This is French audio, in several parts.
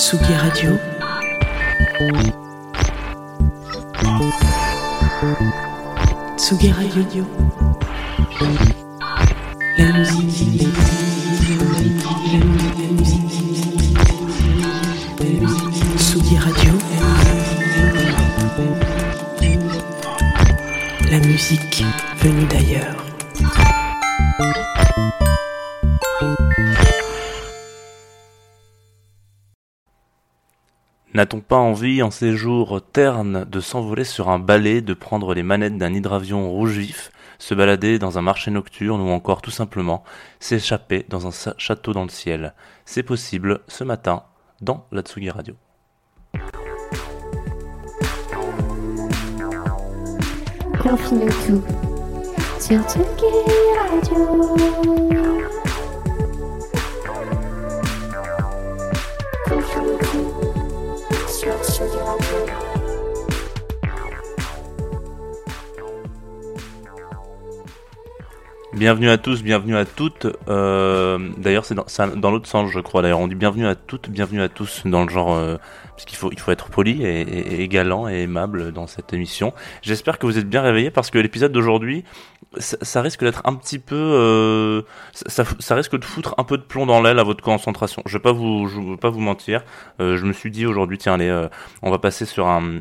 Tsugi Radio. Tsugi Radio. La musique. La musique. N'a-t-on pas envie, en ces jours ternes, de s'envoler sur un balai, de prendre les manettes d'un hydravion rouge vif, se balader dans un marché nocturne ou encore tout simplement s'échapper dans un château dans le ciel? C'est possible ce matin dans la Tsugi Radio. Tsugi Radio. Sur Bienvenue à tous, bienvenue à toutes. Euh, d'ailleurs, c'est dans, l'autre sens, je crois. D'ailleurs, on dit bienvenue à toutes, bienvenue à tous, dans le genre, euh, parce qu'il faut, être poli et, et- galant et aimable dans cette émission. J'espère que vous êtes bien réveillés parce que l'épisode d'aujourd'hui, ça, risque d'être un petit peu, euh, ça, risque de foutre un peu de plomb dans l'aile à votre concentration. Je vais pas vous, vais pas vous mentir. Je me suis dit aujourd'hui, tiens, allez, on va passer sur un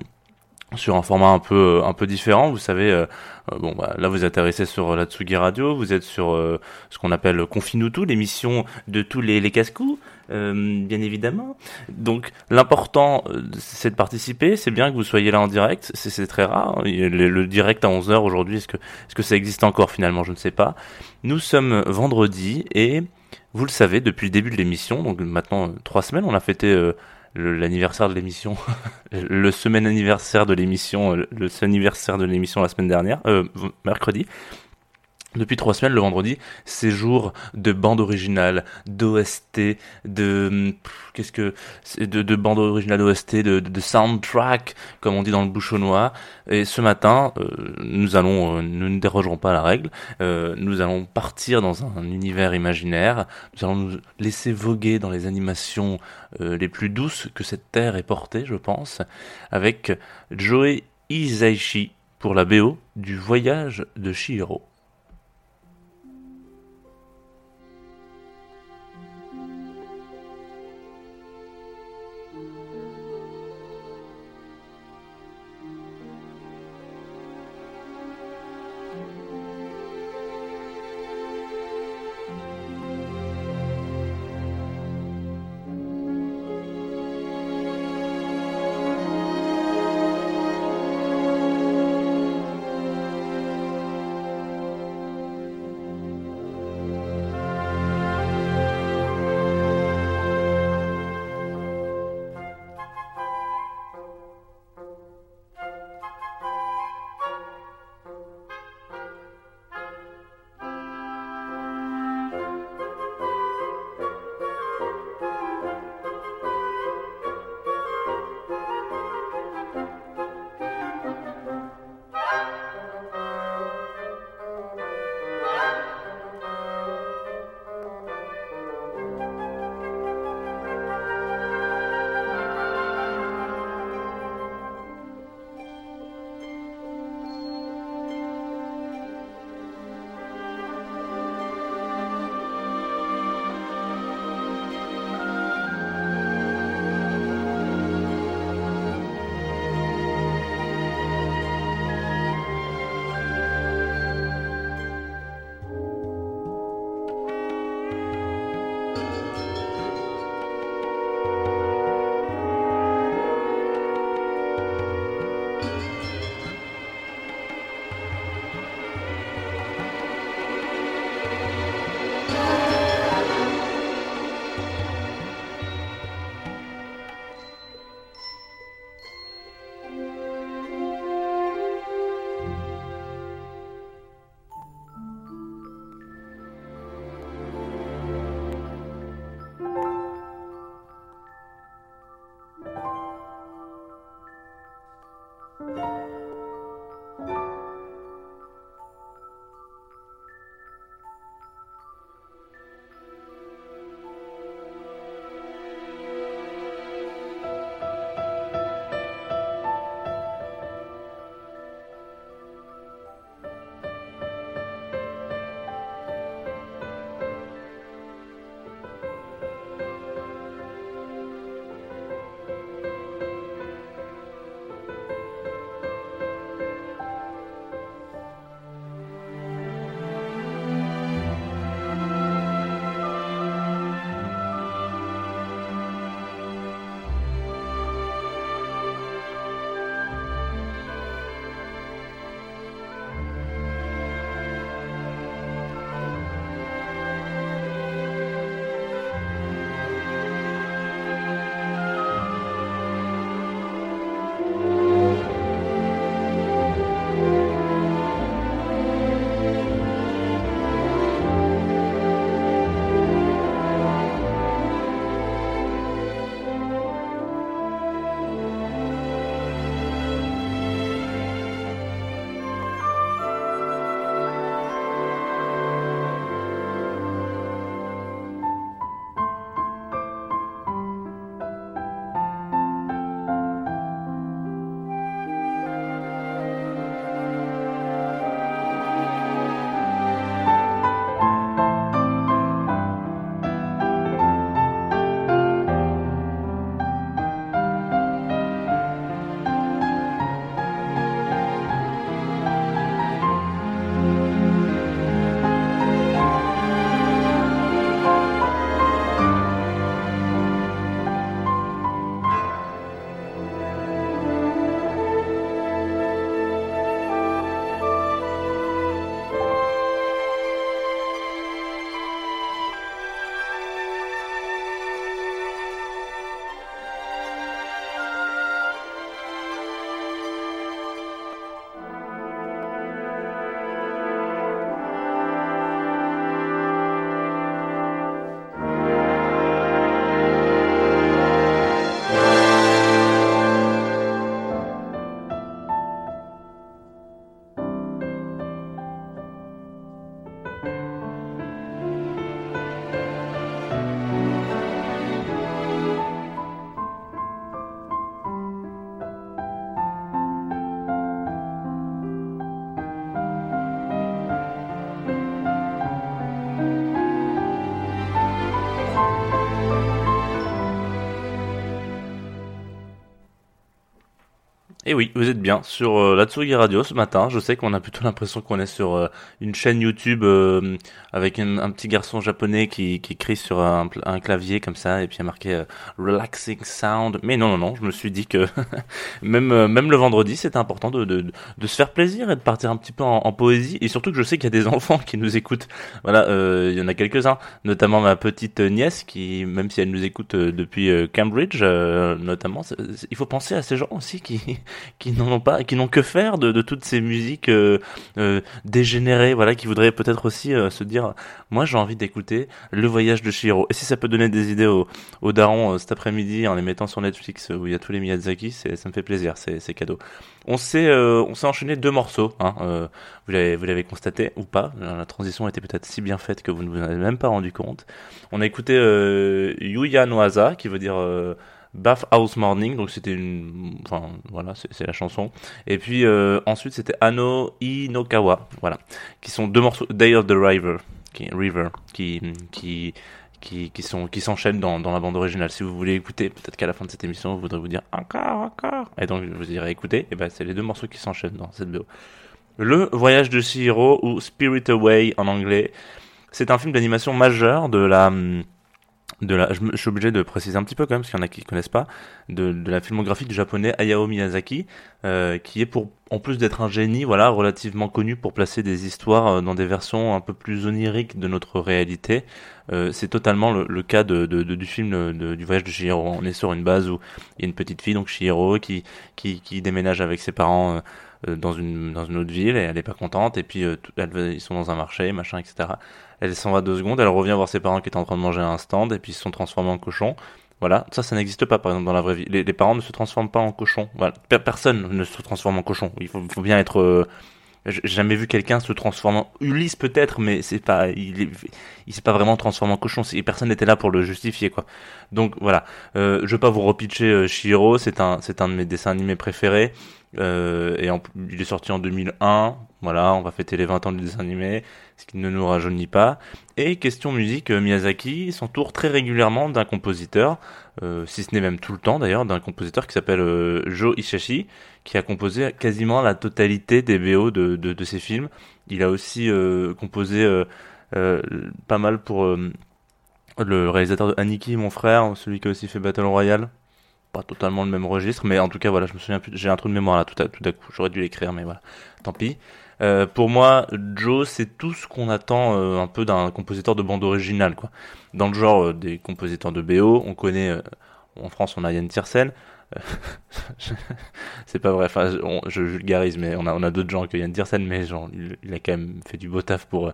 sur un format un peu un peu différent. Vous savez, euh, euh, bon bah, là vous atterrissez sur la Tsugi Radio, vous êtes sur euh, ce qu'on appelle Confine-nous tout, l'émission de tous les, les casse-coups, euh, bien évidemment. Donc l'important euh, c'est de participer, c'est bien que vous soyez là en direct, c'est très rare. Le, le direct à 11h aujourd'hui, est-ce que, est-ce que ça existe encore finalement? Je ne sais pas. Nous sommes vendredi et vous le savez, depuis le début de l'émission, donc maintenant euh, trois semaines, on a fêté euh, l'anniversaire de l'émission, le semaine anniversaire de l'émission, le anniversaire de l'émission la semaine dernière, euh, mercredi. Depuis trois semaines, le vendredi, c'est jour de bande originale, d'OST, de hum, qu'est-ce que de, de bande originale d'OST, de, de, de soundtrack, comme on dit dans le bouchonnois. Et ce matin, euh, nous allons, euh, nous ne dérogerons pas à la règle. euh, nous allons partir dans un univers imaginaire. Nous allons nous laisser voguer dans les animations euh, les plus douces que cette terre ait portées, je pense, avec Joe Hisaishi pour la BO du voyage de Chihiro. Et oui, vous êtes bien sur euh, la Tsugi Radio ce matin. Je sais qu'on a plutôt l'impression qu'on est sur euh, une chaîne YouTube euh, avec un, petit garçon japonais qui, qui écrit sur un, clavier comme ça et puis il y a marqué euh, relaxing sound. Mais non, non, non, je me suis dit que même même le vendredi, c'était important de, de, de se faire plaisir et de partir un petit peu en, poésie. Et surtout que je sais qu'il y a des enfants qui nous écoutent. Voilà, il y en a quelques-uns, notamment ma petite nièce qui, même si elle nous écoute depuis Cambridge, notamment, c'est- c'est- il faut penser à ces gens aussi qui qui n'en pas, qui n'ont que faire de, toutes ces musiques euh, euh, dégénérées, voilà, qui voudraient peut-être aussi euh, se dire, moi j'ai envie d'écouter Le Voyage de Chihiro. Et si ça peut donner des idées aux, darons cet après-midi en les mettant sur Netflix où il y a tous les Miyazaki, ça me fait plaisir, c'est, cadeau. On s'est, on enchaîné deux morceaux, hein, vous l'avez, vous l'avez constaté ou pas. La transition était peut-être si bien faite que vous ne vous en avez même pas rendu compte. On a écouté Yuya no Aza, qui veut dire Bath House Morning, donc c'était une, enfin voilà, c'est la chanson. Et puis euh, ensuite c'était Ano Inokawa, voilà, qui sont deux morceaux Day of the River, qui River, qui qui qui, qui sont qui s'enchaînent dans, dans la bande originale. Si vous voulez écouter, peut-être qu'à la fin de cette émission, vous voudrez vous dire encore, encore, et donc vous irez écouter. Et ben c'est les deux morceaux qui s'enchaînent dans cette BO. Le Voyage de Chihiro ou Spirit Away en anglais, c'est un film d'animation majeur de la hum, de la, je, je suis obligé de préciser un petit peu quand même, parce qu'il y en a qui connaissent pas, de, de la filmographie du japonais Hayao Miyazaki, euh, qui est pour, en plus d'être un génie, voilà, relativement connu pour placer des histoires euh, dans des versions un peu plus oniriques de notre réalité. Euh, c'est totalement le, le cas de, de- du film euh, du voyage de Chihiro. On est sur une base où il y a une petite fille, donc Chihiro, qui, qui, qui déménage avec ses parents euh, dans une dans une autre ville et elle est pas contente et puis euh, elle ils sont dans un marché machin etc elle s'en va deux secondes elle revient voir ses parents qui étaient en train de manger à un stand et puis ils se sont transformés en cochons. Voilà. Ça ça n'existe pas par exemple dans la vraie vie. Les, les parents ne se transforment pas en cochons. Voilà. Per- personne ne se transforme en cochon. Il faut, faut bien être euh, j'ai jamais vu quelqu'un se transformer en Ulysse peut-être mais c'est pas il il s'est pas vraiment transformé en cochon. Personne n'était là pour le justifier quoi. Donc voilà. Euh, je vais pas vous repitcher euh, Chihiro c'est un c'est un de mes dessins animés préférés euh, et en- il est sorti en 2001. Voilà, on va fêter les 20 ans du dessin animé, ce qui ne nous rajeunit pas. Et question musique, euh, Miyazaki s'entoure très régulièrement d'un compositeur, euh, si ce n'est même tout le temps d'ailleurs, d'un compositeur qui s'appelle euh, Joe Hisaishi, qui a composé quasiment la totalité des BO de, de, ses films. Il a aussi composé pas mal pour le réalisateur de Aniki, mon frère, celui qui a aussi fait Battle Royale pas totalement le même registre, mais en tout cas, voilà, je me souviens plus, j'ai un trou de mémoire là tout à, tout coup, j'aurais dû l'écrire, mais voilà, tant pis. Euh, pour moi, Joe, c'est tout ce qu'on attend euh, un peu d'un compositeur de bande originale, quoi. Dans le genre euh, des compositeurs de BO, on connaît, en France, on a Yann Tiersen. C'est pas vrai, enfin, je vulgarise, mais on a, on a d'autres gens que Yann Tiersen, mais genre, il, il a quand même fait du beau taf pour,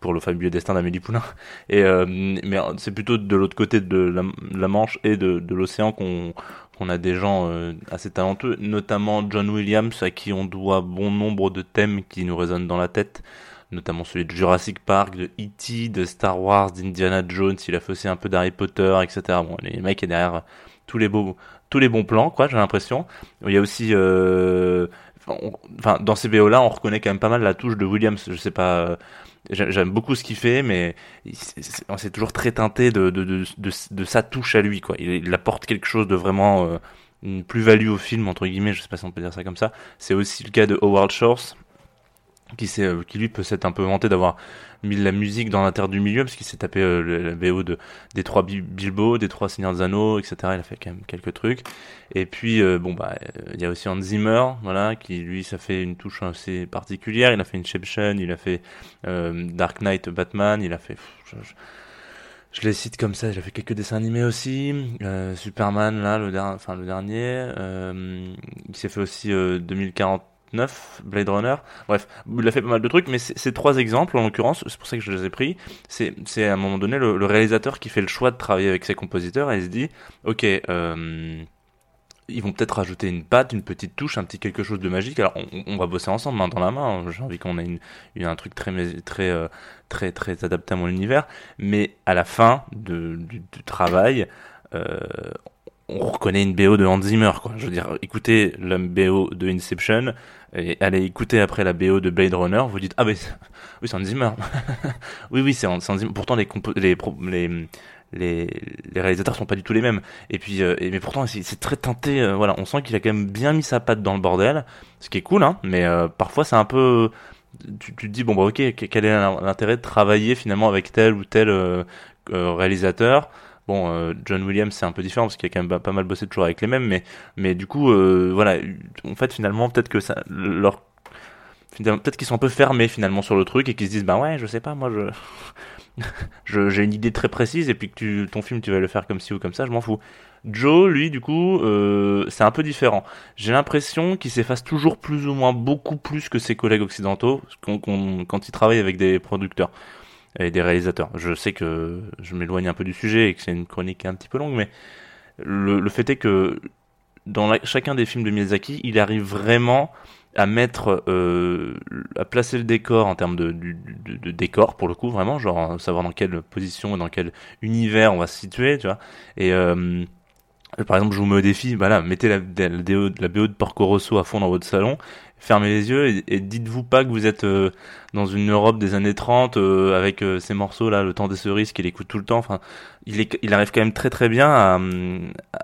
pour le fabuleux destin d'Amélie Poulain. Et euh, mais c'est plutôt de l'autre côté de la, Manche et de, l'océan qu'on a des gens euh, assez talentueux, notamment John Williams à qui on doit bon nombre de thèmes qui nous résonnent dans la tête, notamment celui de Jurassic Park, de E.T., de Star Wars, d'Indiana Jones, il a fait aussi un peu d'Harry Potter, etc. Bon, les mecs est derrière tous les beaux tous les bons plans, quoi, j'ai l'impression. Il y a aussi euh, enfin, dans ces BO là, on reconnaît quand même pas mal la touche de Williams. Je sais pas, euh, j'aime beaucoup ce qu'il fait, mais c'est- c'est toujours très teinté de, de, de, de, sa touche à lui, quoi. Il, il apporte quelque chose de vraiment euh, une plus-value au film, entre guillemets, je sais pas si on peut dire ça comme ça. C'est aussi le cas de Howard Shores, qui, euh, qui lui peut s'être un peu vanté d'avoir mis la musique dans la terre du milieu, parce qu'il s'est tapé euh, la BO de, des trois Bilbo, des trois Seigneurs des Anneaux, etc. Il a fait quand même quelques trucs. Et puis, euh, bon, bah, euh, il y a aussi Hans Zimmer, voilà, qui lui, ça fait une touche assez particulière. Il a fait Inception, il a fait euh, Dark Knight Batman, il a fait. Je, je, je, les cite comme ça, il a fait quelques dessins animés aussi. Superman, là, le, der, enfin, le dernier. il s'est fait aussi 2040. 9, Blade Runner. Bref, il a fait pas mal de trucs, mais ces trois exemples, en l'occurrence, c'est pour ça que je les ai pris, c'est à un moment donné le, réalisateur qui fait le choix de travailler avec ses compositeurs et il se dit, ok, euh, ils vont peut-être rajouter une patte, une petite touche, un petit quelque chose de magique. Alors on, va bosser ensemble, main dans la main. Hein. J'ai envie qu'on ait une, une, un truc très, euh, très, très, adapté à mon univers. Mais à la fin de, du, travail, euh, on reconnaît une BO de Hans Zimmer. Quoi. Je veux dire, écoutez la BO de Inception et allez écouter après la BO de Blade Runner. Vous dites ah ben oui c'est Hans Zimmer. oui oui c'est Hans Zimmer. Pourtant les, les, les réalisateurs sont pas du tout les mêmes. Et puis, euh, mais pourtant, c'est très teinté. euh, voilà, on sent qu'il a quand même bien mis sa patte dans le bordel, ce qui est cool, hein. Mais euh, parfois, c'est un peu. Tu, tu te dis bon bah ok, que- quel est l'intérêt de travailler finalement avec tel ou tel réalisateur Bon, euh, John Williams c'est un peu différent parce qu'il a quand même pas- mal bossé toujours avec les mêmes, mais mais du coup, euh, voilà, en fait finalement peut-être que leur peut-être qu'ils sont un peu fermés finalement sur le truc et qu'ils se disent bah ouais je sais pas moi je j'ai une idée très précise et puis que ton film tu vas le faire comme ci ou comme ça je m'en fous. Joe lui du coup euh, c'est un peu différent. J'ai l'impression qu'il s'efface toujours plus ou moins beaucoup plus que ses collègues occidentaux quand il travaille avec des producteurs et des réalisateurs je sais que je m'éloigne un peu du sujet et que c'est une chronique un petit peu longue mais le, fait est que dans chacun des films de Miyazaki il arrive vraiment à mettre, euh, à placer le décor en termes de, décor pour le coup vraiment, genre savoir dans quelle position et dans quel univers on va se situer, tu vois. Et euh, par exemple, je vous mets au défi, voilà, mettez la BO de Porco Rosso à fond dans votre salon, fermez les yeux et, et dites-vous pas que vous êtes euh, dans une Europe des années 30 euh, avec euh, ces morceaux là, le temps des cerises qu'il écoute tout le temps. Enfin, il, est, il arrive quand même très très bien à,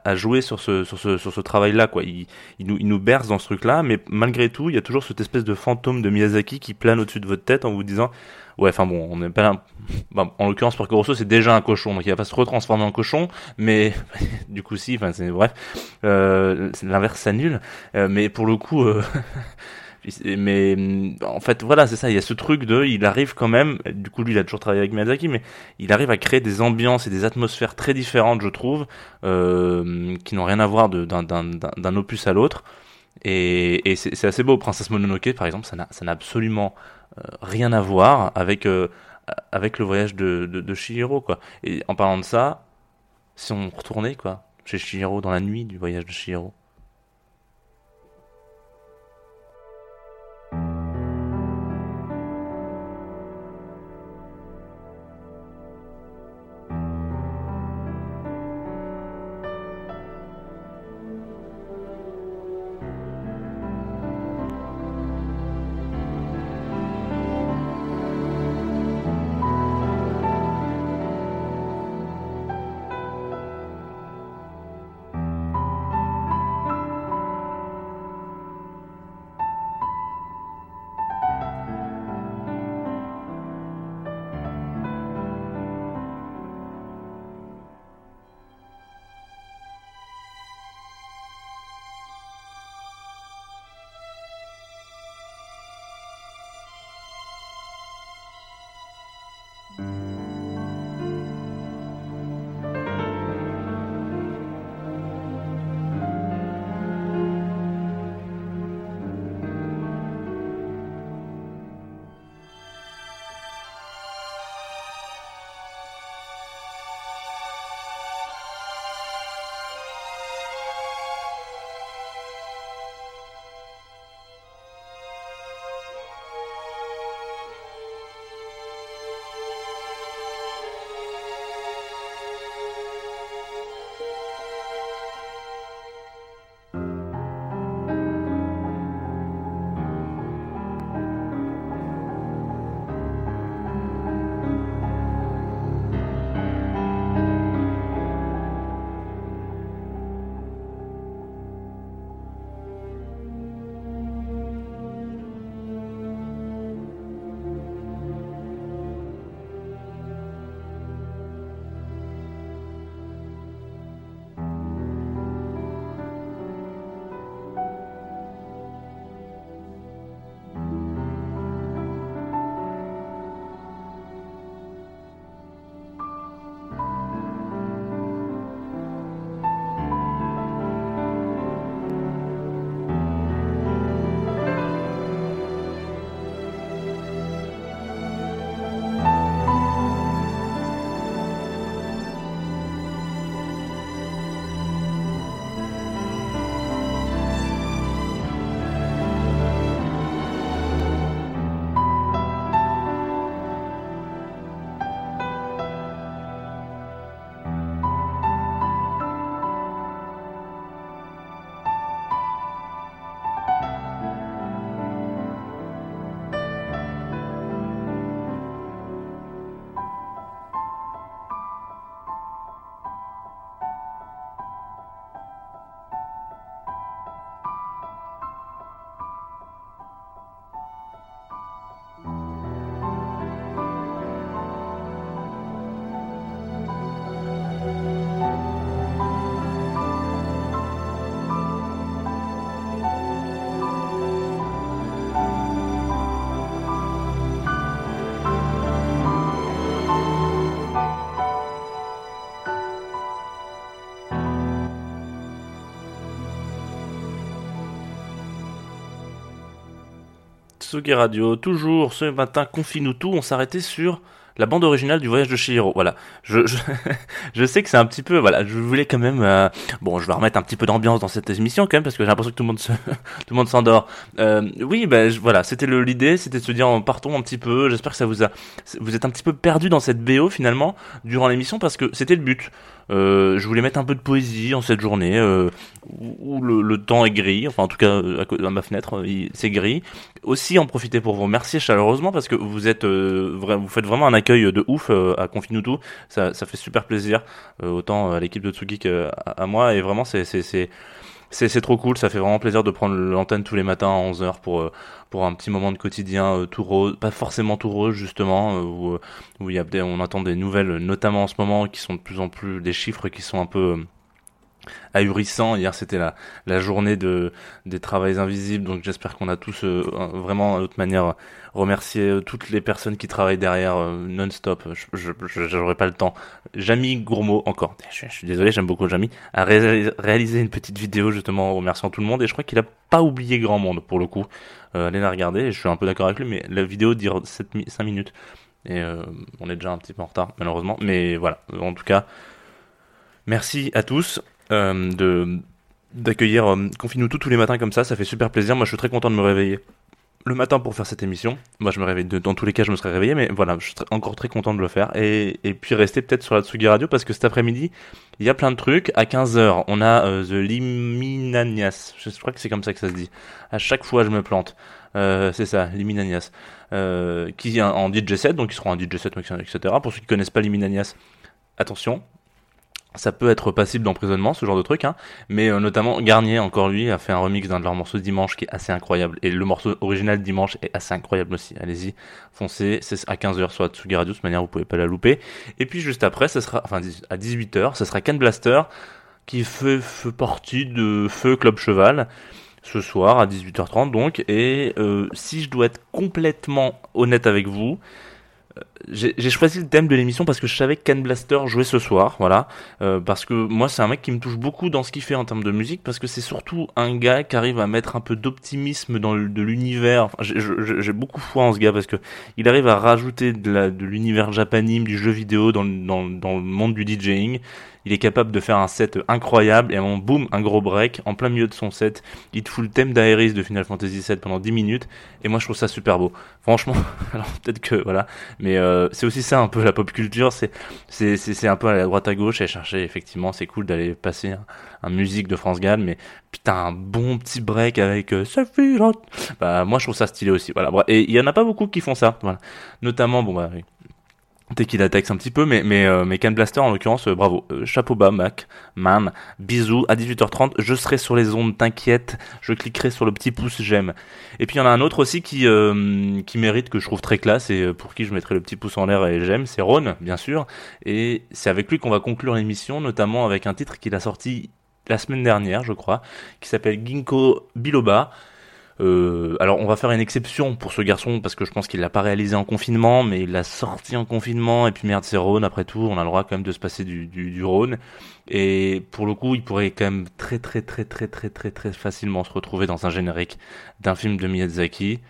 à jouer sur ce sur ce sur ce travail là quoi. Il, il nous il nous berce dans ce truc là, mais malgré tout, il y a toujours cette espèce de fantôme de Miyazaki qui plane au-dessus de votre tête en vous disant ouais, enfin bon, on n'est pas là. Bon, en l'occurrence, Porco Rosso, c'est déjà un cochon, donc il va pas se retransformer en cochon, mais du coup si, enfin c'est bref, euh, l'inverse s'annule, Euh, mais pour le coup. euh, mais hum, en fait voilà c'est ça il y a ce truc de il arrive quand même du coup lui il a toujours travaillé avec Miyazaki mais il arrive à créer des ambiances et des atmosphères très différentes je trouve euh, qui n'ont rien à voir d'un opus à l'autre et, et c'est assez beau Princesse Mononoke par exemple ça n'a absolument rien à voir avec euh, avec le voyage de, de, quoi. Et en parlant de ça si on retournait quoi chez Chihiro dans la nuit du voyage de Chihiro Tsugi Radio, toujours ce matin, confie-nous tout, on s'arrêtait sur la bande originale du voyage de Chihiro. Voilà, je, je, je sais que c'est un petit peu, voilà, je voulais quand même, euh, bon, je vais remettre un petit peu d'ambiance dans cette émission quand même parce que j'ai l'impression que tout le monde s'endort. Euh, oui, ben je- voilà, c'était l'idée, c'était de se dire, partons un petit peu. J'espère que ça vous a, vous êtes un petit peu perdu dans cette BO finalement durant l'émission parce que c'était le but. Euh, je voulais mettre un peu de poésie en cette journée où le, temps est gris, enfin en tout cas à, à ma fenêtre c'est gris. Aussi en profiter pour vous remercier chaleureusement parce que vous êtes euh, vous faites vraiment un de ouf euh, à Confinutu, ça, ça fait super plaisir euh, autant à l'équipe de Tsugi qu'à à moi. Et vraiment c'est c'est trop cool, ça fait vraiment plaisir de prendre l'antenne tous les matins à 11h pour euh, pour un petit moment de quotidien euh, tout rose, pas forcément tout rose justement euh, où euh, où y a des, on entend des nouvelles notamment en ce moment qui sont de plus en plus des chiffres qui sont un peu euh, ahurissants. Hier c'était la journée de des travails invisibles donc j'espère qu'on a tous euh, vraiment d'autre manière remercié euh, toutes les personnes qui travaillent derrière euh, non-stop. Je j'aurais pas le temps. Jamy Gourmaud encore. Je, suis désolé, j'aime beaucoup Jamy a ré- réalisé une petite vidéo justement en remerciant tout le monde et je crois qu'il a pas oublié grand monde pour le coup. Euh, allez la regarder, je suis un peu d'accord avec lui mais la vidéo dure 7 mi- 5 minutes et euh, on est déjà un petit peu en retard malheureusement mais voilà, en tout cas merci à tous euh, de d'accueillir euh, Confine-nous tous les matins comme ça, ça fait super plaisir. Moi, je suis très content de me réveiller le matin pour faire cette émission. Moi, je me réveille, dans tous les cas, je me serais réveillé, mais voilà, je suis encore très content de le faire. Et, et puis rester peut-être sur la Tsugi Radio parce que cet après-midi, il y a plein de trucs. À 15h, on a euh, The Liminanias. Je crois que c'est comme ça que ça se dit. À chaque fois, je me plante. Euh, c'est ça, Liminanias. Qui est en en DJ set, donc ils seront en DJ set, etc. Pour ceux qui connaissent pas Liminanias, attention. Ça peut être passible d'emprisonnement, ce genre de truc, hein. Mais euh, notamment Garnier, encore lui, a fait un remix d'un de leurs morceaux dimanche qui est assez incroyable. Et le morceau original dimanche est assez incroyable aussi. Allez-y, foncez. C'est à 15h sur Tsugi Radio, de toute manière vous pouvez pas la louper. Et puis juste après, ce sera, enfin à 18h, ce sera Ken Blaster qui fait, partie de Feu Club Cheval ce soir à 18h30 donc. Et euh, si je dois être complètement honnête avec vous, j'ai choisi le thème de l'émission parce que je savais que Ken Blaster jouait ce soir, voilà. Euh, parce que moi, c'est un mec qui me touche beaucoup dans ce qu'il fait en termes de musique, parce que c'est surtout un gars qui arrive à mettre un peu d'optimisme dans le, de l'univers. Enfin, j'ai- beaucoup foi en ce gars parce que il arrive à rajouter de la- de l'univers japanime, du jeu vidéo dans, dans, dans le monde du DJing. Il est capable de faire un set incroyable et à un moment, boum, un gros break en plein milieu de son set. Il te fout le thème d'Aeris de Final Fantasy VII pendant 10 minutes et moi je trouve ça super beau. Franchement, alors peut-être que voilà, mais euh, c'est aussi ça un peu la pop culture, c'est c'est un peu à la droite à gauche et chercher effectivement, c'est cool d'aller passer un, musique de France Gall, mais putain un bon petit break avec euh. Bah moi je trouve ça stylé aussi. Voilà, et il y en a pas beaucoup qui font ça. Voilà, notamment bon bah oui. Tequila Tex un petit peu, mais mais euh, mais Can Blaster en l'occurrence, euh, bravo, Euh, chapeau bas, Mac, man, bisous. À 18h30, je serai sur les ondes, t'inquiète, je cliquerai sur le petit pouce j'aime. Et puis il y en a un autre aussi qui euh, qui mérite que je trouve très classe et pour qui je mettrai le petit pouce en l'air et j'aime, c'est Ron, bien sûr. Et c'est avec lui qu'on va conclure l'émission, notamment avec un titre qu'il a sorti la semaine dernière, je crois, qui s'appelle Ginkgo Biloba. Euh, alors on va faire une exception pour ce garçon parce que je pense qu'il l'a pas réalisé en confinement, mais il l'a sorti en confinement et puis merde c'est Rhône après tout, on a le droit quand même de se passer du, du, du Rhône et pour le coup il pourrait quand même très très très très très très très facilement se retrouver dans un générique d'un film de Miyazaki.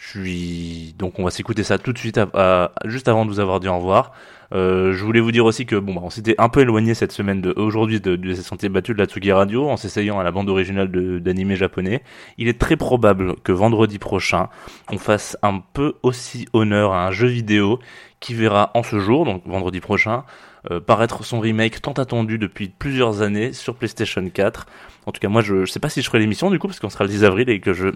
Je suis donc on va s'écouter ça tout de suite à- à- juste avant de vous avoir dit au revoir. Euh, je voulais vous dire aussi que bon bah, on s'était un peu éloigné cette semaine de aujourd'hui de, de sentiers battus de la Tsugi Radio en s'essayant à la bande originale d'animé japonais. Il est très probable que vendredi prochain on fasse un peu aussi honneur à un jeu vidéo qui verra en ce jour, donc vendredi prochain, euh, paraître son remake tant attendu depuis plusieurs années sur PlayStation 4. En tout cas, moi, je, je sais pas si je ferai l'émission du coup, parce qu'on sera le 10 avril et que je,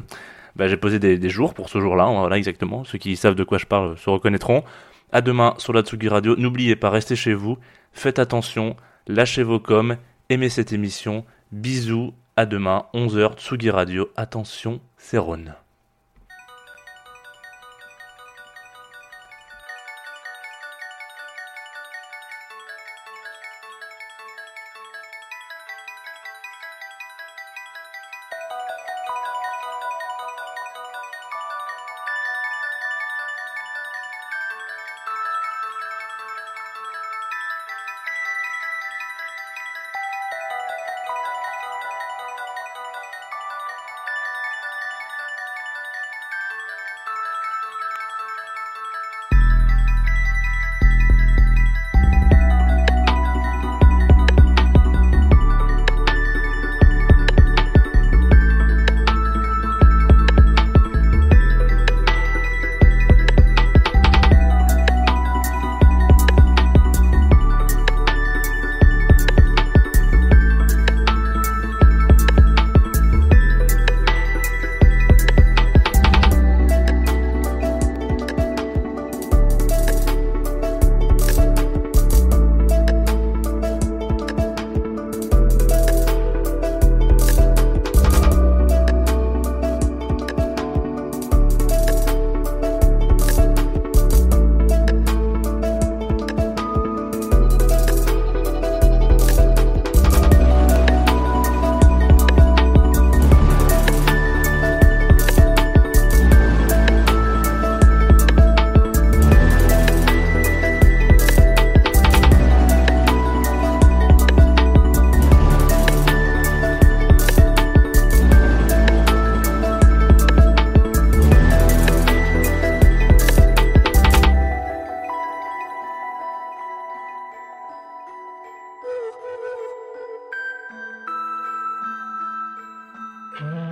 bah, j'ai posé des, jours pour ce jour-là. Voilà, exactement. Ceux qui savent de quoi je parle se reconnaîtront. À demain sur la Tsugi Radio. N'oubliez pas, restez chez vous. Faites attention. Lâchez vos coms. Aimez cette émission. Bisous. À demain, 11h, Tsugi Radio. Attention, c'est. Mm-hmm.